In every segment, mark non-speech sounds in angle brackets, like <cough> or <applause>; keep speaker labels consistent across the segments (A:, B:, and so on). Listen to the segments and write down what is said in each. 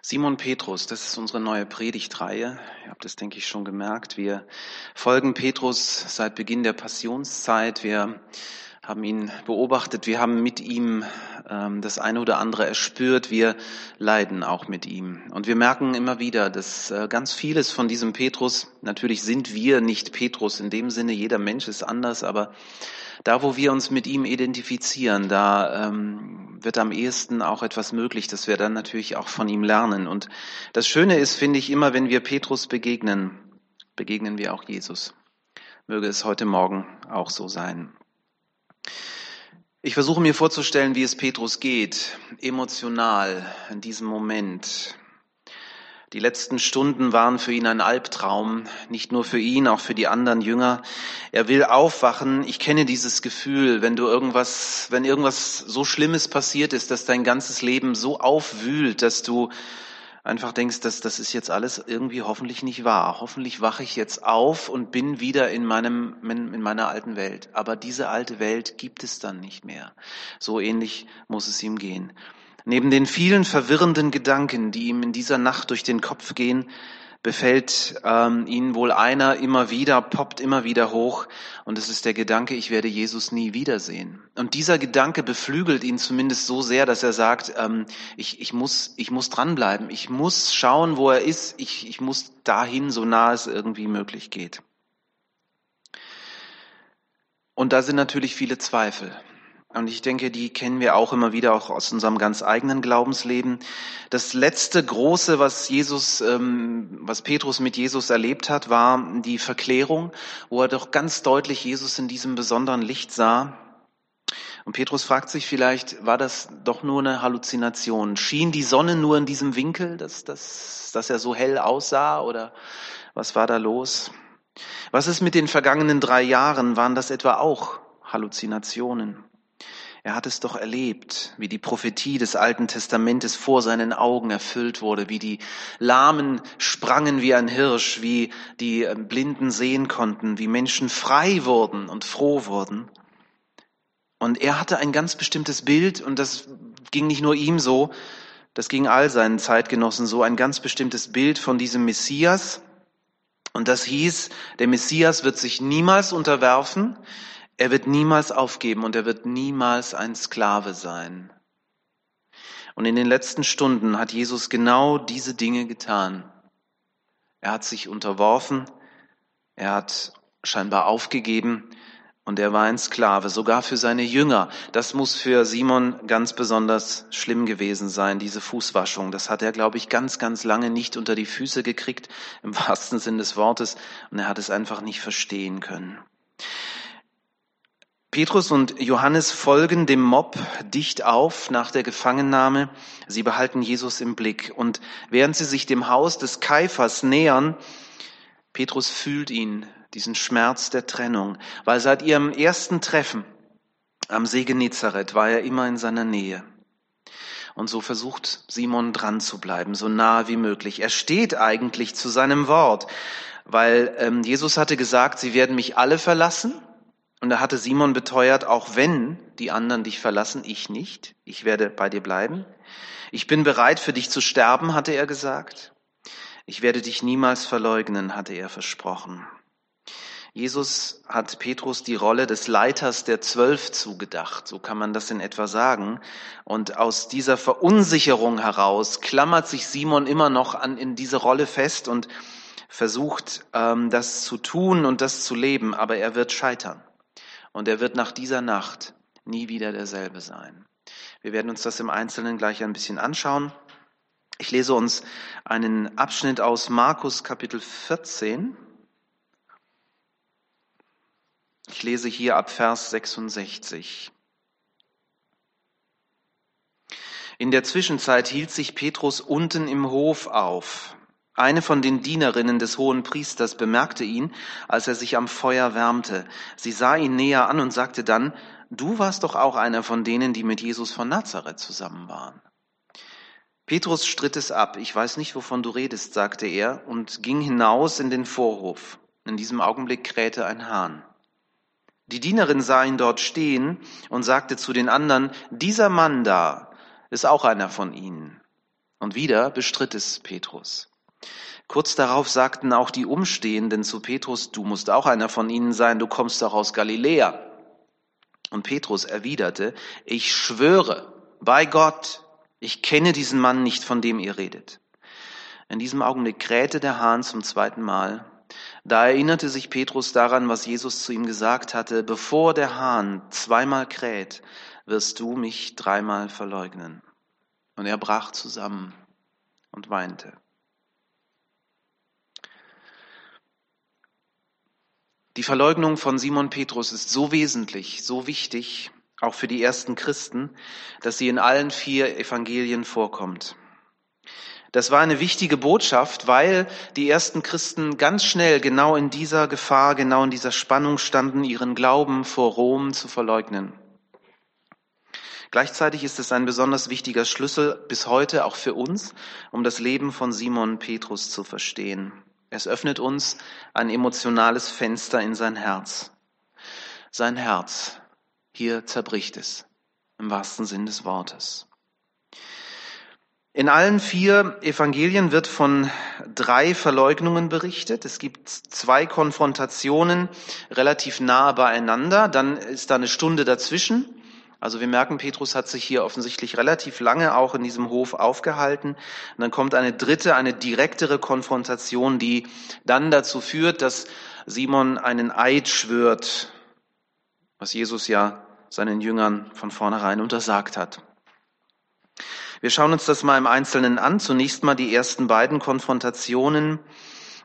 A: Simon Petrus, das ist unsere neue Predigtreihe. Ihr habt das, denke ich, schon gemerkt. Wir folgen Petrus seit Beginn der Passionszeit. Wir haben ihn beobachtet, wir haben mit ihm ähm, das eine oder andere erspürt, wir leiden auch mit ihm. Und wir merken immer wieder, dass äh, ganz vieles von diesem Petrus, natürlich sind wir nicht Petrus in dem Sinne, jeder Mensch ist anders, aber da, wo wir uns mit ihm identifizieren, da ähm, wird am ehesten auch etwas möglich, dass wir dann natürlich auch von ihm lernen. Und das Schöne ist, finde ich, immer wenn wir Petrus begegnen, begegnen wir auch Jesus. Möge es heute Morgen auch so sein. Ich versuche mir vorzustellen, wie es Petrus geht, emotional in diesem Moment. Die letzten Stunden waren für ihn ein Albtraum, nicht nur für ihn, auch für die anderen Jünger. Er will aufwachen. Ich kenne dieses Gefühl, wenn du irgendwas, wenn irgendwas so Schlimmes passiert ist, dass dein ganzes Leben so aufwühlt, dass du einfach denkst, dass das ist jetzt alles irgendwie hoffentlich nicht wahr. Hoffentlich wache ich jetzt auf und bin wieder in meinem, in meiner alten Welt. Aber diese alte Welt gibt es dann nicht mehr. So ähnlich muss es ihm gehen. Neben den vielen verwirrenden Gedanken, die ihm in dieser Nacht durch den Kopf gehen, befällt ähm, ihn wohl einer immer wieder, poppt immer wieder hoch und es ist der Gedanke, ich werde Jesus nie wiedersehen. Und dieser Gedanke beflügelt ihn zumindest so sehr, dass er sagt, ähm, ich, ich, muss, ich muss dranbleiben, ich muss schauen, wo er ist, ich, ich muss dahin, so nah es irgendwie möglich geht. Und da sind natürlich viele Zweifel. Und ich denke, die kennen wir auch immer wieder, auch aus unserem ganz eigenen Glaubensleben. Das letzte große, was Jesus, ähm, was Petrus mit Jesus erlebt hat, war die Verklärung, wo er doch ganz deutlich Jesus in diesem besonderen Licht sah. Und Petrus fragt sich vielleicht, war das doch nur eine Halluzination? Schien die Sonne nur in diesem Winkel, dass, dass, dass er so hell aussah? Oder was war da los? Was ist mit den vergangenen drei Jahren? Waren das etwa auch Halluzinationen? Er hat es doch erlebt, wie die Prophetie des Alten Testamentes vor seinen Augen erfüllt wurde, wie die Lahmen sprangen wie ein Hirsch, wie die äh, Blinden sehen konnten, wie Menschen frei wurden und froh wurden. Und er hatte ein ganz bestimmtes Bild und das ging nicht nur ihm so, das ging all seinen Zeitgenossen so, ein ganz bestimmtes Bild von diesem Messias. Und das hieß, der Messias wird sich niemals unterwerfen, er wird niemals aufgeben und er wird niemals ein Sklave sein. Und in den letzten Stunden hat Jesus genau diese Dinge getan. Er hat sich unterworfen, er hat scheinbar aufgegeben und er war ein Sklave, sogar für seine Jünger. Das muss für Simon ganz besonders schlimm gewesen sein, diese Fußwaschung. Das hat er, glaube ich, ganz, ganz lange nicht unter die Füße gekriegt, im wahrsten Sinn des Wortes, und er hat es einfach nicht verstehen können. Petrus und Johannes folgen dem Mob dicht auf nach der Gefangennahme. Sie behalten Jesus im Blick. Und während sie sich dem Haus des Kaiphas nähern, Petrus fühlt ihn, diesen Schmerz der Trennung, weil seit ihrem ersten Treffen am See Genezareth war er immer in seiner Nähe. Und so versucht Simon dran zu bleiben, so nahe wie möglich. Er steht eigentlich zu seinem Wort, weil ähm, Jesus hatte gesagt, sie werden mich alle verlassen und da hatte Simon beteuert, auch wenn die anderen dich verlassen, ich nicht, ich werde bei dir bleiben. Ich bin bereit für dich zu sterben, hatte er gesagt. Ich werde dich niemals verleugnen, hatte er versprochen. Jesus hat Petrus die Rolle des Leiters der Zwölf zugedacht, so kann man das in etwa sagen. Und aus dieser Verunsicherung heraus klammert sich Simon immer noch an in diese Rolle fest und versucht, ähm, das zu tun und das zu leben, aber er wird scheitern. Und er wird nach dieser Nacht nie wieder derselbe sein. Wir werden uns das im Einzelnen gleich ein bisschen anschauen. Ich lese uns einen Abschnitt aus Markus Kapitel 14. Ich lese hier ab Vers 66. In der Zwischenzeit hielt sich Petrus unten im Hof auf. Eine von den Dienerinnen des hohen Priesters bemerkte ihn, als er sich am Feuer wärmte. Sie sah ihn näher an und sagte dann, du warst doch auch einer von denen, die mit Jesus von Nazareth zusammen waren. Petrus stritt es ab. Ich weiß nicht, wovon du redest, sagte er und ging hinaus in den Vorhof. In diesem Augenblick krähte ein Hahn. Die Dienerin sah ihn dort stehen und sagte zu den anderen, dieser Mann da ist auch einer von ihnen. Und wieder bestritt es Petrus. Kurz darauf sagten auch die Umstehenden zu Petrus, du musst auch einer von ihnen sein, du kommst doch aus Galiläa. Und Petrus erwiderte, ich schwöre bei Gott, ich kenne diesen Mann nicht, von dem ihr redet. In diesem Augenblick krähte der Hahn zum zweiten Mal. Da erinnerte sich Petrus daran, was Jesus zu ihm gesagt hatte, bevor der Hahn zweimal kräht, wirst du mich dreimal verleugnen. Und er brach zusammen und weinte. Die Verleugnung von Simon Petrus ist so wesentlich, so wichtig, auch für die ersten Christen, dass sie in allen vier Evangelien vorkommt. Das war eine wichtige Botschaft, weil die ersten Christen ganz schnell genau in dieser Gefahr, genau in dieser Spannung standen, ihren Glauben vor Rom zu verleugnen. Gleichzeitig ist es ein besonders wichtiger Schlüssel bis heute auch für uns, um das Leben von Simon Petrus zu verstehen. Es öffnet uns ein emotionales Fenster in sein Herz. Sein Herz, hier zerbricht es, im wahrsten Sinn des Wortes. In allen vier Evangelien wird von drei Verleugnungen berichtet. Es gibt zwei Konfrontationen relativ nahe beieinander. Dann ist da eine Stunde dazwischen. Also wir merken, Petrus hat sich hier offensichtlich relativ lange auch in diesem Hof aufgehalten. Und dann kommt eine dritte, eine direktere Konfrontation, die dann dazu führt, dass Simon einen Eid schwört, was Jesus ja seinen Jüngern von vornherein untersagt hat. Wir schauen uns das mal im Einzelnen an. Zunächst mal die ersten beiden Konfrontationen.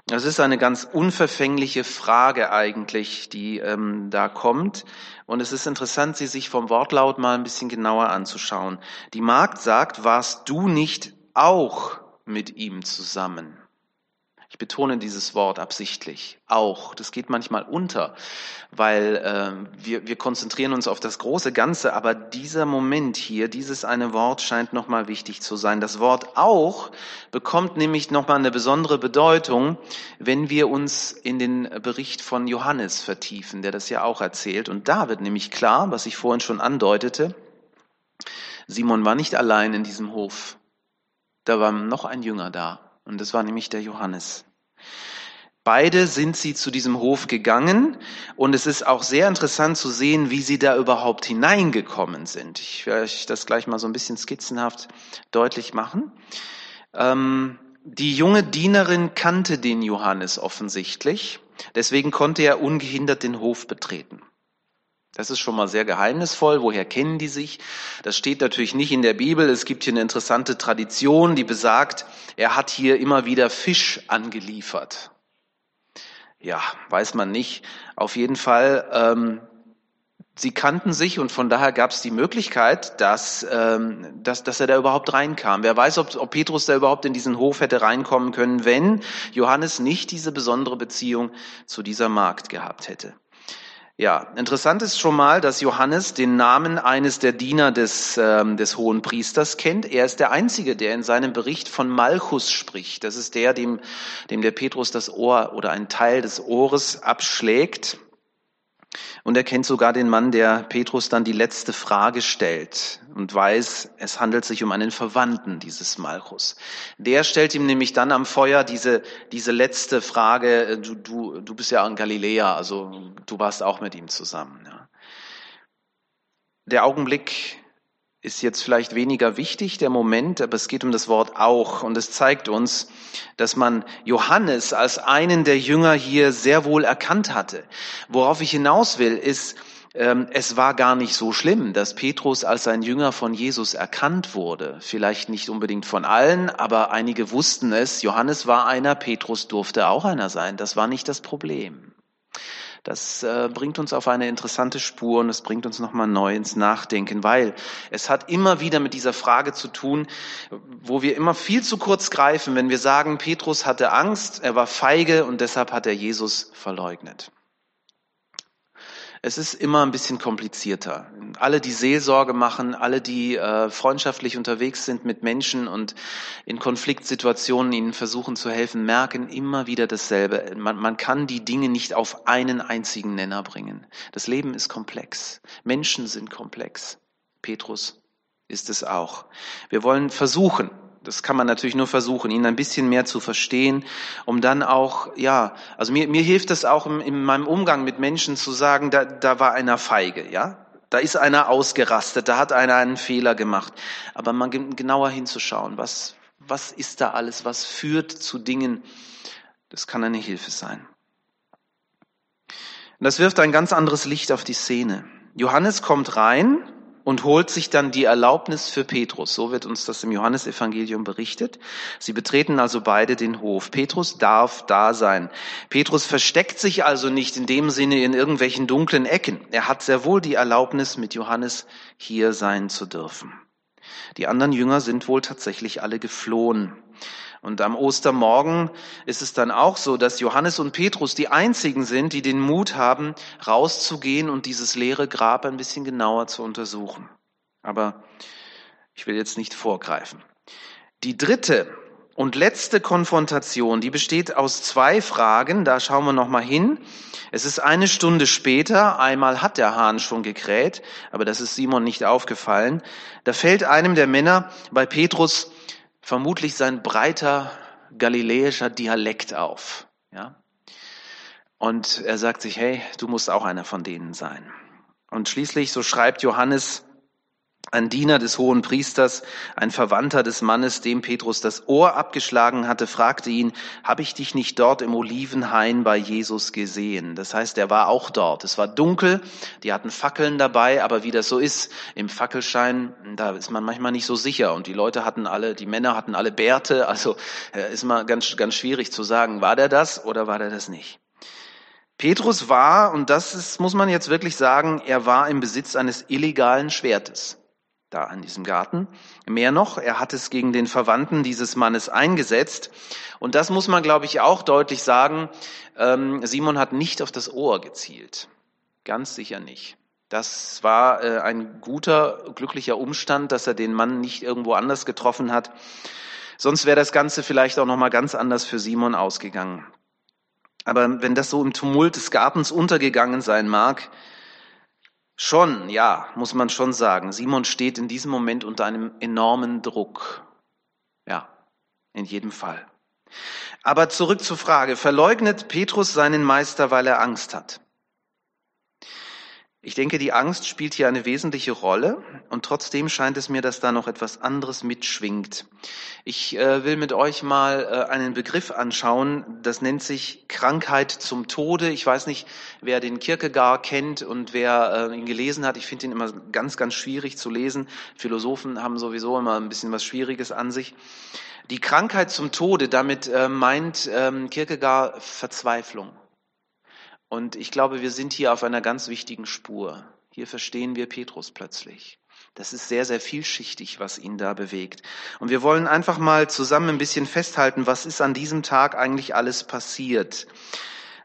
A: Das ist eine ganz unverfängliche Frage eigentlich, die ähm, da kommt. Und es ist interessant, sie sich vom Wortlaut mal ein bisschen genauer anzuschauen. Die Magd sagt, warst du nicht auch mit ihm zusammen? Ich betone dieses Wort absichtlich. Auch. Das geht manchmal unter, weil äh, wir, wir konzentrieren uns auf das große Ganze. Aber dieser Moment hier, dieses eine Wort scheint nochmal wichtig zu sein. Das Wort auch bekommt nämlich nochmal eine besondere Bedeutung, wenn wir uns in den Bericht von Johannes vertiefen, der das ja auch erzählt. Und da wird nämlich klar, was ich vorhin schon andeutete, Simon war nicht allein in diesem Hof. Da war noch ein Jünger da. Und das war nämlich der Johannes. Beide sind sie zu diesem Hof gegangen und es ist auch sehr interessant zu sehen, wie sie da überhaupt hineingekommen sind. Ich werde euch das gleich mal so ein bisschen skizzenhaft deutlich machen. Ähm, die junge Dienerin kannte den Johannes offensichtlich, deswegen konnte er ungehindert den Hof betreten. Das ist schon mal sehr geheimnisvoll. Woher kennen die sich? Das steht natürlich nicht in der Bibel. Es gibt hier eine interessante Tradition, die besagt, er hat hier immer wieder Fisch angeliefert. Ja, weiß man nicht. Auf jeden Fall, ähm, sie kannten sich und von daher gab es die Möglichkeit, dass, ähm, dass, dass er da überhaupt reinkam. Wer weiß, ob, ob Petrus da überhaupt in diesen Hof hätte reinkommen können, wenn Johannes nicht diese besondere Beziehung zu dieser Magd gehabt hätte. Ja, interessant ist schon mal, dass Johannes den Namen eines der Diener des, ähm, des hohen Priesters kennt. Er ist der Einzige, der in seinem Bericht von Malchus spricht. Das ist der, dem, dem der Petrus das Ohr oder einen Teil des Ohres abschlägt. Und er kennt sogar den Mann, der Petrus dann die letzte Frage stellt und weiß, es handelt sich um einen Verwandten dieses Malchus. Der stellt ihm nämlich dann am Feuer diese, diese letzte Frage, äh, du, du, du bist ja in Galiläa, also du warst auch mit ihm zusammen. Ja. Der Augenblick ist jetzt vielleicht weniger wichtig, der Moment, aber es geht um das Wort auch. Und es zeigt uns, dass man Johannes als einen der Jünger hier sehr wohl erkannt hatte. Worauf ich hinaus will, ist, ähm, es war gar nicht so schlimm, dass Petrus als ein Jünger von Jesus erkannt wurde. Vielleicht nicht unbedingt von allen, aber einige wussten es. Johannes war einer, Petrus durfte auch einer sein. Das war nicht das Problem. Das äh, bringt uns auf eine interessante Spur und es bringt uns nochmal neu ins Nachdenken, weil es hat immer wieder mit dieser Frage zu tun, wo wir immer viel zu kurz greifen, wenn wir sagen, Petrus hatte Angst, er war feige und deshalb hat er Jesus verleugnet. Es ist immer ein bisschen komplizierter. Alle, die Seelsorge machen, alle, die äh, freundschaftlich unterwegs sind mit Menschen und in Konfliktsituationen ihnen versuchen zu helfen, merken immer wieder dasselbe. Man, man kann die Dinge nicht auf einen einzigen Nenner bringen. Das Leben ist komplex. Menschen sind komplex. Petrus ist es auch. Wir wollen versuchen, Das kann man natürlich nur versuchen, ihn ein bisschen mehr zu verstehen, um dann auch, ja, also mir, mir hilft es auch in, in meinem Umgang mit Menschen zu sagen, da, da war einer feige, ja. Da ist einer ausgerastet, da hat einer einen Fehler gemacht. Aber mal genauer hinzuschauen, was, was ist da alles, was führt zu Dingen, das kann eine Hilfe sein. Und das wirft ein ganz anderes Licht auf die Szene. Johannes kommt rein und holt sich dann die Erlaubnis für Petrus. So wird uns das im Johannesevangelium berichtet. Sie betreten also beide den Hof. Petrus darf da sein. Petrus versteckt sich also nicht in dem Sinne in irgendwelchen dunklen Ecken. Er hat sehr wohl die Erlaubnis, mit Johannes hier sein zu dürfen. Die anderen Jünger sind wohl tatsächlich alle geflohen. Und am Ostermorgen ist es dann auch so, dass Johannes und Petrus die einzigen sind, die den Mut haben, rauszugehen und dieses leere Grab ein bisschen genauer zu untersuchen. Aber ich will jetzt nicht vorgreifen. Die dritte und letzte Konfrontation, die besteht aus zwei Fragen. Da schauen wir noch mal hin. Es ist eine Stunde später. Einmal hat der Hahn schon gekräht, aber das ist Simon nicht aufgefallen. Da fällt einem der Männer bei Petrus vermutlich sein breiter galiläischer Dialekt auf. Ja? Und er sagt sich, hey, du musst auch einer von denen sein. Und schließlich, so schreibt Johannes, ein Diener des hohen Priesters, ein Verwandter des Mannes, dem Petrus das Ohr abgeschlagen hatte, fragte ihn, habe ich dich nicht dort im Olivenhain bei Jesus gesehen? Das heißt, er war auch dort. Es war dunkel, die hatten Fackeln dabei, aber wie das so ist, im Fackelschein, da ist man manchmal nicht so sicher. Und die Leute hatten alle, die Männer hatten alle Bärte, also äh, ist mal ganz, ganz schwierig zu sagen, war der das oder war der das nicht? Petrus war, und das ist, muss man jetzt wirklich sagen, er war im Besitz eines illegalen Schwertes da in diesem Garten. Mehr noch, er hat es gegen den Verwandten dieses Mannes eingesetzt. Und das muss man, glaube ich, auch deutlich sagen. Ähm, Simon hat nicht auf das Ohr gezielt. Ganz sicher nicht. Das war äh, ein guter, glücklicher Umstand, dass er den Mann nicht irgendwo anders getroffen hat. Sonst wäre das Ganze vielleicht auch noch mal ganz anders für Simon ausgegangen. Aber wenn das so im Tumult des Gartens untergegangen sein mag, Schon, ja, muss man schon sagen. Simon steht in diesem Moment unter einem enormen Druck. Ja, in jedem Fall. Aber zurück zur Frage, verleugnet Petrus seinen Meister, weil er Angst hat? Ich denke, die Angst spielt hier eine wesentliche Rolle und trotzdem scheint es mir, dass da noch etwas anderes mitschwingt. Ich äh, will mit euch mal äh, einen Begriff anschauen, das nennt sich Krankheit zum Tode. Ich weiß nicht, wer den Kierkegaard kennt und wer äh, ihn gelesen hat. Ich finde ihn immer ganz, ganz schwierig zu lesen. Philosophen haben sowieso immer ein bisschen was Schwieriges an sich. Die Krankheit zum Tode, damit äh, meint ähm, Kierkegaard Verzweiflung. Und ich glaube, wir sind hier auf einer ganz wichtigen Spur. Hier verstehen wir Petrus plötzlich. Das ist sehr, sehr vielschichtig, was ihn da bewegt. Und wir wollen einfach mal zusammen ein bisschen festhalten, was ist an diesem Tag eigentlich alles passiert?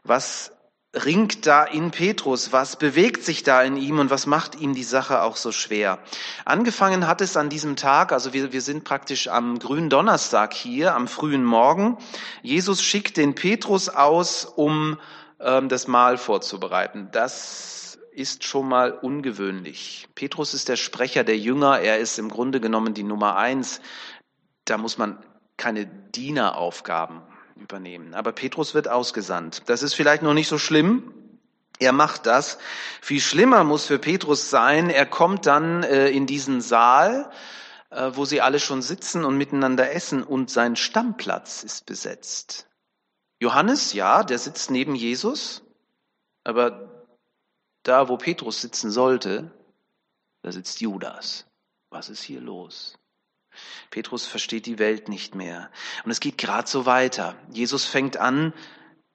A: Was ringt da in Petrus? Was bewegt sich da in ihm und was macht ihm die Sache auch so schwer? Angefangen hat es an diesem Tag, also wir, wir sind praktisch am grünen Donnerstag hier, am frühen Morgen. Jesus schickt den Petrus aus, um das Mahl vorzubereiten. Das ist schon mal ungewöhnlich. Petrus ist der Sprecher der Jünger. Er ist im Grunde genommen die Nummer eins. Da muss man keine Dieneraufgaben übernehmen. Aber Petrus wird ausgesandt. Das ist vielleicht noch nicht so schlimm. Er macht das. Viel schlimmer muss für Petrus sein, er kommt dann äh, in diesen Saal, äh, wo sie alle schon sitzen und miteinander essen und sein Stammplatz ist besetzt. Johannes, ja, der sitzt neben Jesus, aber da, wo Petrus sitzen sollte, da sitzt Judas. Was ist hier los? Petrus versteht die Welt nicht mehr. Und es geht gerade so weiter. Jesus fängt an,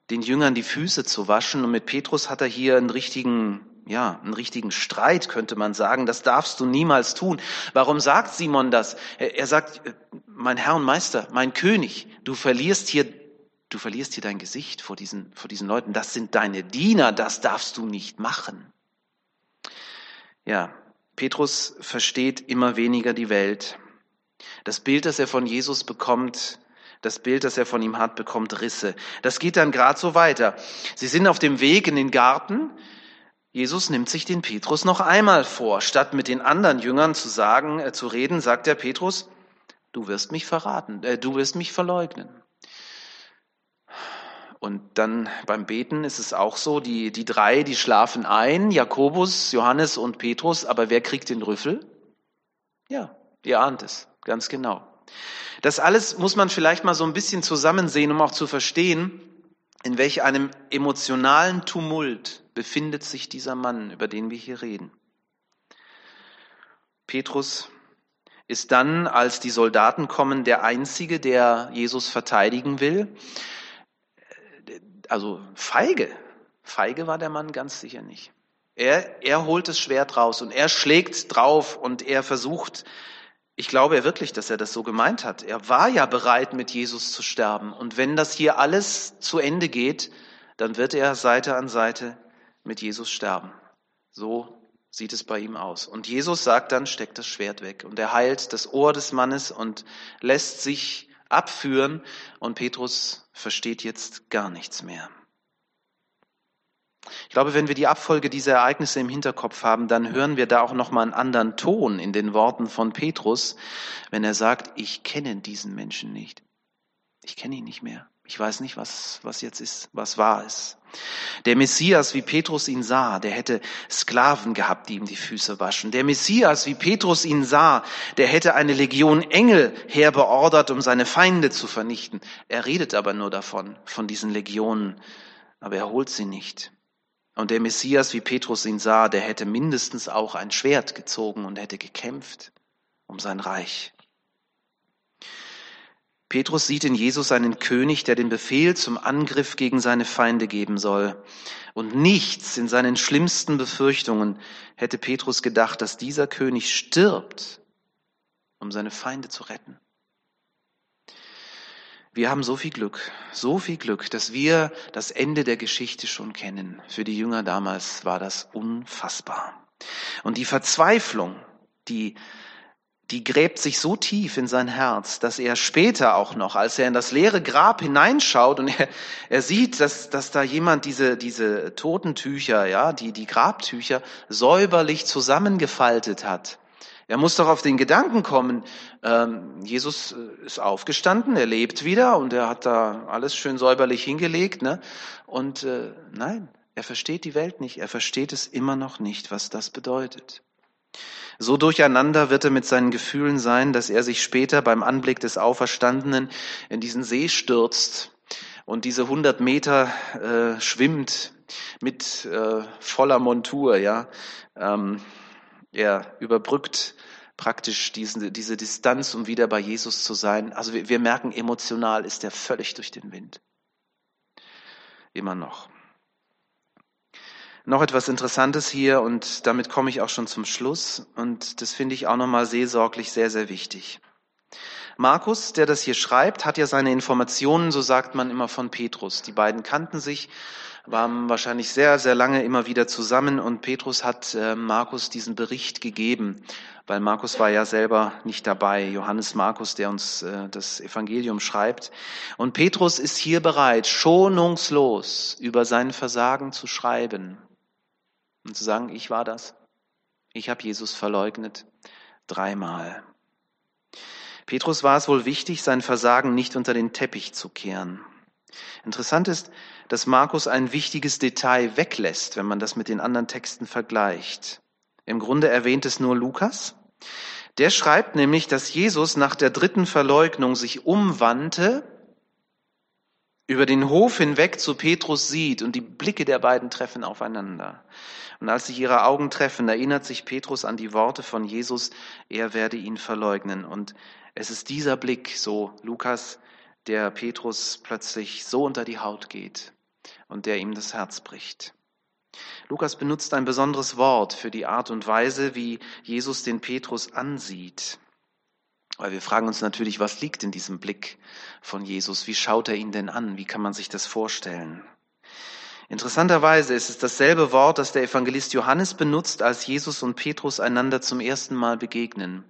A: den Jüngern die Füße zu waschen und mit Petrus hat er hier einen richtigen, ja, einen richtigen Streit, könnte man sagen. Das darfst du niemals tun. Warum sagt Simon das? Er sagt, mein Herr und Meister, mein König, du verlierst hier du verlierst hier dein Gesicht vor diesen, vor diesen Leuten. Das sind deine Diener, das darfst du nicht machen. Ja, Petrus versteht immer weniger die Welt. Das Bild, das er von Jesus bekommt, das Bild, das er von ihm hat, bekommt Risse. Das geht dann gerade so weiter. Sie sind auf dem Weg in den Garten. Jesus nimmt sich den Petrus noch einmal vor. Statt mit den anderen Jüngern zu sagen, äh, zu reden, sagt der Petrus, du wirst mich verraten, äh, du wirst mich verleugnen. Und dann beim Beten ist es auch so, die, die drei, die schlafen ein, Jakobus, Johannes und Petrus, aber wer kriegt den Rüffel? Ja, ihr ahnt es, ganz genau. Das alles muss man vielleicht mal so ein bisschen zusammensehen, um auch zu verstehen, in welch einem emotionalen Tumult befindet sich dieser Mann, über den wir hier reden. Petrus ist dann, als die Soldaten kommen, der Einzige, der Jesus verteidigen will. Also feige. Feige war der Mann ganz sicher nicht. Er, er holt das Schwert raus und er schlägt drauf und er versucht, ich glaube wirklich, dass er das so gemeint hat. Er war ja bereit, mit Jesus zu sterben. Und wenn das hier alles zu Ende geht, dann wird er Seite an Seite mit Jesus sterben. So sieht es bei ihm aus. Und Jesus sagt dann, steckt das Schwert weg. Und er heilt das Ohr des Mannes und lässt sich abführen. Und Petrus versteht jetzt gar nichts mehr. Ich glaube, wenn wir die Abfolge dieser Ereignisse im Hinterkopf haben, dann hören wir da auch noch mal einen anderen Ton in den Worten von Petrus, wenn er sagt, ich kenne diesen Menschen nicht. Ich kenne ihn nicht mehr. Ich weiß nicht, was, was jetzt ist, was wahr ist. Der Messias, wie Petrus ihn sah, der hätte Sklaven gehabt, die ihm die Füße waschen. Der Messias, wie Petrus ihn sah, der hätte eine Legion Engel herbeordert, um seine Feinde zu vernichten. Er redet aber nur davon, von diesen Legionen, aber er holt sie nicht. Und der Messias, wie Petrus ihn sah, der hätte mindestens auch ein Schwert gezogen und hätte gekämpft um sein Reich. Petrus sieht in Jesus einen König, der den Befehl zum Angriff gegen seine Feinde geben soll. Und nichts in seinen schlimmsten Befürchtungen hätte Petrus gedacht, dass dieser König stirbt, um seine Feinde zu retten. Wir haben so viel Glück, so viel Glück, dass wir das Ende der Geschichte schon kennen. Für die Jünger damals war das unfassbar. Und die Verzweiflung, die, die gräbt sich so tief in sein Herz, dass er später auch noch, als er in das leere Grab hineinschaut und <laughs> er, er sieht, dass, dass da jemand diese, diese Totentücher, ja, die, die Grabtücher säuberlich zusammengefaltet hat, er muss doch auf den Gedanken kommen, ähm, Jesus äh, ist aufgestanden, er lebt wieder und er hat da alles schön säuberlich hingelegt. Ne? Und äh, nein, er versteht die Welt nicht, er versteht es immer noch nicht, was das bedeutet. So durcheinander wird er mit seinen Gefühlen sein, dass er sich später beim Anblick des Auferstandenen in diesen See stürzt und diese hundert Meter äh, schwimmt mit äh, voller Montur, ja. Ähm, er überbrückt praktisch diesen, diese Distanz, um wieder bei Jesus zu sein. Also wir, wir merken, emotional ist er völlig durch den Wind. Immer noch. Noch etwas Interessantes hier und damit komme ich auch schon zum Schluss und das finde ich auch nochmal seelsorglich sehr, sehr wichtig. Markus, der das hier schreibt, hat ja seine Informationen, so sagt man immer von Petrus. Die beiden kannten sich waren wahrscheinlich sehr, sehr lange immer wieder zusammen und Petrus hat äh, Markus diesen Bericht gegeben, weil Markus war ja selber nicht dabei, Johannes Markus, der uns äh, das Evangelium schreibt. Und Petrus ist hier bereit, schonungslos über sein Versagen zu schreiben und zu sagen, ich war das. Ich habe Jesus verleugnet. Dreimal. Petrus war es wohl wichtig, sein Versagen nicht unter den Teppich zu kehren. Interessant ist, dass Markus ein wichtiges Detail weglässt, wenn man das mit den anderen Texten vergleicht. Im Grunde erwähnt es nur Lukas. Der schreibt nämlich, dass Jesus nach der dritten Verleugnung sich umwandte, über den Hof hinweg zu Petrus sieht und die Blicke der beiden treffen aufeinander. Und als sich ihre Augen treffen, erinnert sich Petrus an die Worte von Jesus, er werde ihn verleugnen. Und es ist dieser Blick, so Lukas, der Petrus plötzlich so unter die Haut geht und der ihm das Herz bricht. Lukas benutzt ein besonderes Wort für die Art und Weise, wie Jesus den Petrus ansieht. Weil wir fragen uns natürlich, was liegt in diesem Blick von Jesus? Wie schaut er ihn denn an? Wie kann man sich das vorstellen? Interessanterweise ist es dasselbe Wort, das der Evangelist Johannes benutzt, als Jesus und Petrus einander zum ersten Mal begegnen.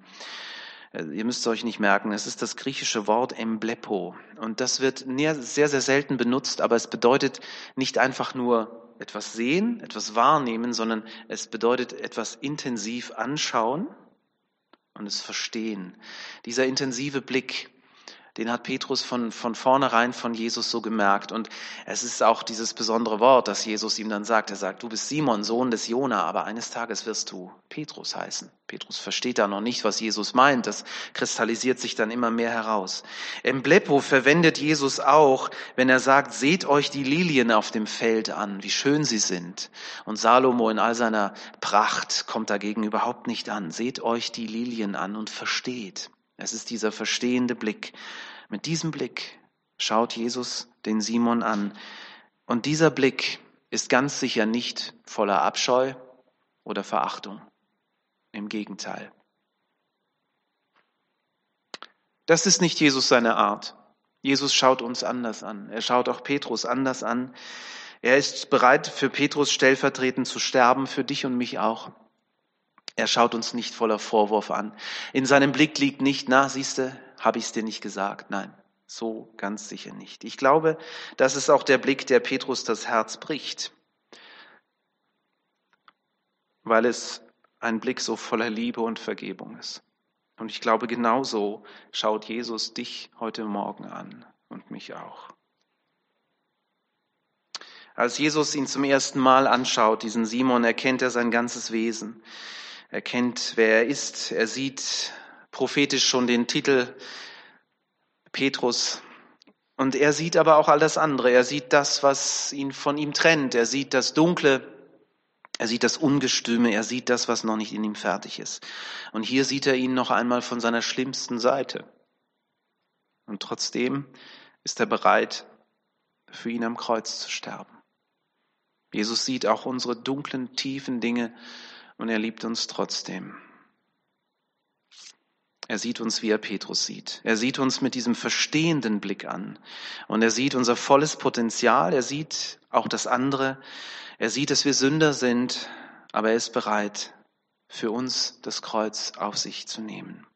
A: Äh, ihr müsst es euch nicht merken, es ist das griechische Wort Emblepo. Und das wird sehr, sehr selten benutzt, aber es bedeutet nicht einfach nur etwas sehen, etwas wahrnehmen, sondern es bedeutet etwas intensiv anschauen und das Verstehen. Dieser intensive Blick, den hat Petrus von, von vornherein von Jesus so gemerkt. Und es ist auch dieses besondere Wort, das Jesus ihm dann sagt. Er sagt, du bist Simon, Sohn des Jona, aber eines Tages wirst du Petrus heißen. Petrus versteht da noch nicht, was Jesus meint. Das kristallisiert sich dann immer mehr heraus. Emblepo verwendet Jesus auch, wenn er sagt, seht euch die Lilien auf dem Feld an, wie schön sie sind. Und Salomo in all seiner Pracht kommt dagegen überhaupt nicht an. Seht euch die Lilien an und versteht. Es ist dieser verstehende Blick. Mit diesem Blick schaut Jesus den Simon an. Und dieser Blick ist ganz sicher nicht voller Abscheu oder Verachtung. Im Gegenteil. Das ist nicht Jesus seine Art. Jesus schaut uns anders an. Er schaut auch Petrus anders an. Er ist bereit, für Petrus stellvertretend zu sterben, für dich und mich auch. Er schaut uns nicht voller Vorwurf an. In seinem Blick liegt nicht, na, siehste, habe ich es dir nicht gesagt. Nein, so ganz sicher nicht. Ich glaube, das ist auch der Blick, der Petrus das Herz bricht, weil es ein Blick so voller Liebe und Vergebung ist. Und ich glaube, genauso schaut Jesus dich heute Morgen an und mich auch. Als Jesus ihn zum ersten Mal anschaut, diesen Simon, erkennt er sein ganzes Wesen. Er kennt, wer er ist. Er sieht prophetisch schon den Titel Petrus. Und er sieht aber auch all das andere. Er sieht das, was ihn von ihm trennt. Er sieht das Dunkle. Er sieht das Ungestüme. Er sieht das, was noch nicht in ihm fertig ist. Und hier sieht er ihn noch einmal von seiner schlimmsten Seite. Und trotzdem ist er bereit, für ihn am Kreuz zu sterben. Jesus sieht auch unsere dunklen, tiefen Dinge und er liebt uns trotzdem. Er sieht uns, wie er Petrus sieht. Er sieht uns mit diesem verstehenden Blick an. Und er sieht unser volles Potenzial. Er sieht auch das andere. Er sieht, dass wir Sünder sind, aber er ist bereit, für uns das Kreuz auf sich zu nehmen.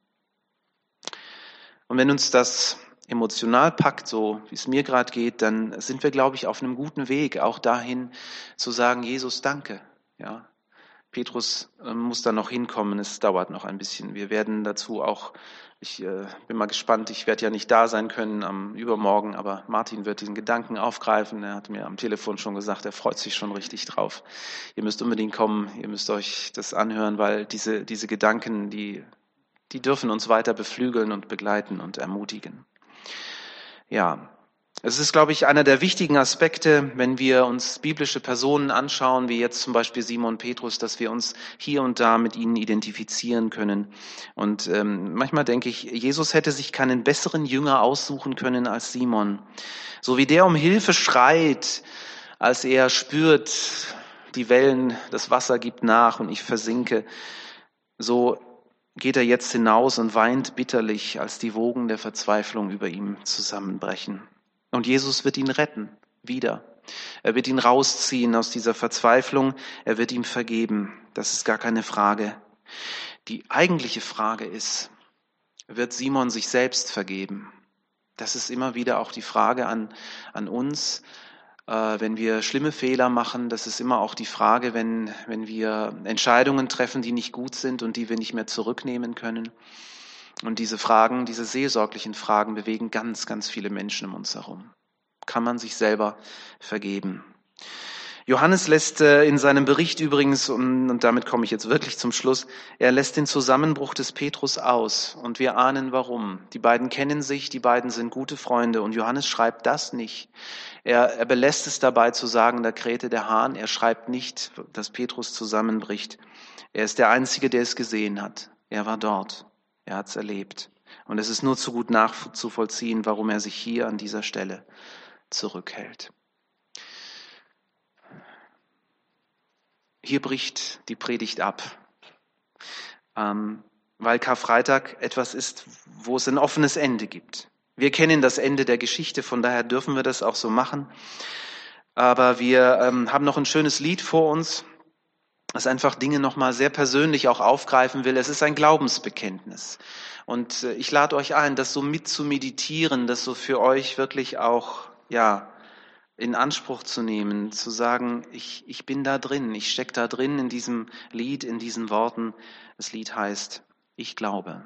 A: Und wenn uns das emotional packt, so wie es mir gerade geht, dann sind wir, glaube ich, auf einem guten Weg, auch dahin zu sagen, Jesus, danke. Ja, Petrus äh, muss da noch hinkommen, es dauert noch ein bisschen. Wir werden dazu auch, ich äh, bin mal gespannt, ich werde ja nicht da sein können am Übermorgen, aber Martin wird diesen Gedanken aufgreifen. Er hat mir am Telefon schon gesagt, er freut sich schon richtig drauf. Ihr müsst unbedingt kommen, ihr müsst euch das anhören, weil diese, diese Gedanken, die, die dürfen uns weiter beflügeln und begleiten und ermutigen. Ja, es ist, glaube ich, einer der wichtigen Aspekte, wenn wir uns biblische Personen anschauen, wie jetzt zum Beispiel Simon Petrus, dass wir uns hier und da mit ihnen identifizieren können. Und ähm, manchmal denke ich, Jesus hätte sich keinen besseren Jünger aussuchen können als Simon. So wie der um Hilfe schreit, als er spürt, die Wellen, das Wasser gibt nach und ich versinke, so geht er jetzt hinaus und weint bitterlich, als die Wogen der Verzweiflung über ihm zusammenbrechen. Und Jesus wird ihn retten, wieder. Er wird ihn rausziehen aus dieser Verzweiflung, er wird ihm vergeben. Das ist gar keine Frage. Die eigentliche Frage ist, wird Simon sich selbst vergeben? Das ist immer wieder auch die Frage an, an uns, äh, wenn wir schlimme Fehler machen. Das ist immer auch die Frage, wenn, wenn wir Entscheidungen treffen, die nicht gut sind und die wir nicht mehr zurücknehmen können. Und diese Fragen, diese seelsorglichen Fragen bewegen ganz, ganz viele Menschen um uns herum. Kann man sich selber vergeben? Johannes lässt äh, in seinem Bericht übrigens, und damit komme ich jetzt wirklich zum Schluss, er lässt den Zusammenbruch des Petrus aus und wir ahnen warum. Die beiden kennen sich, die beiden sind gute Freunde und Johannes schreibt das nicht. Er, er belässt es dabei zu sagen, da krähte der Hahn. Er schreibt nicht, dass Petrus zusammenbricht. Er ist der Einzige, der es gesehen hat. Er war dort. Er hat es erlebt. Und es ist nur zu gut nachzuvollziehen, warum er sich hier an dieser Stelle zurückhält. Hier bricht die Predigt ab, ähm, weil Karfreitag etwas ist, wo es ein offenes Ende gibt. Wir kennen das Ende der Geschichte, von daher dürfen wir das auch so machen. Aber wir ähm, haben noch ein schönes Lied vor uns, das einfach Dinge nochmal sehr persönlich auch aufgreifen will. Es ist ein Glaubensbekenntnis. Und äh, ich lade euch ein, das so mit zu meditieren, das so für euch wirklich auch, ja, in Anspruch zu nehmen, zu sagen, ich, ich bin da drin, ich stecke da drin in diesem Lied, in diesen Worten. Das Lied heißt, Ich glaube.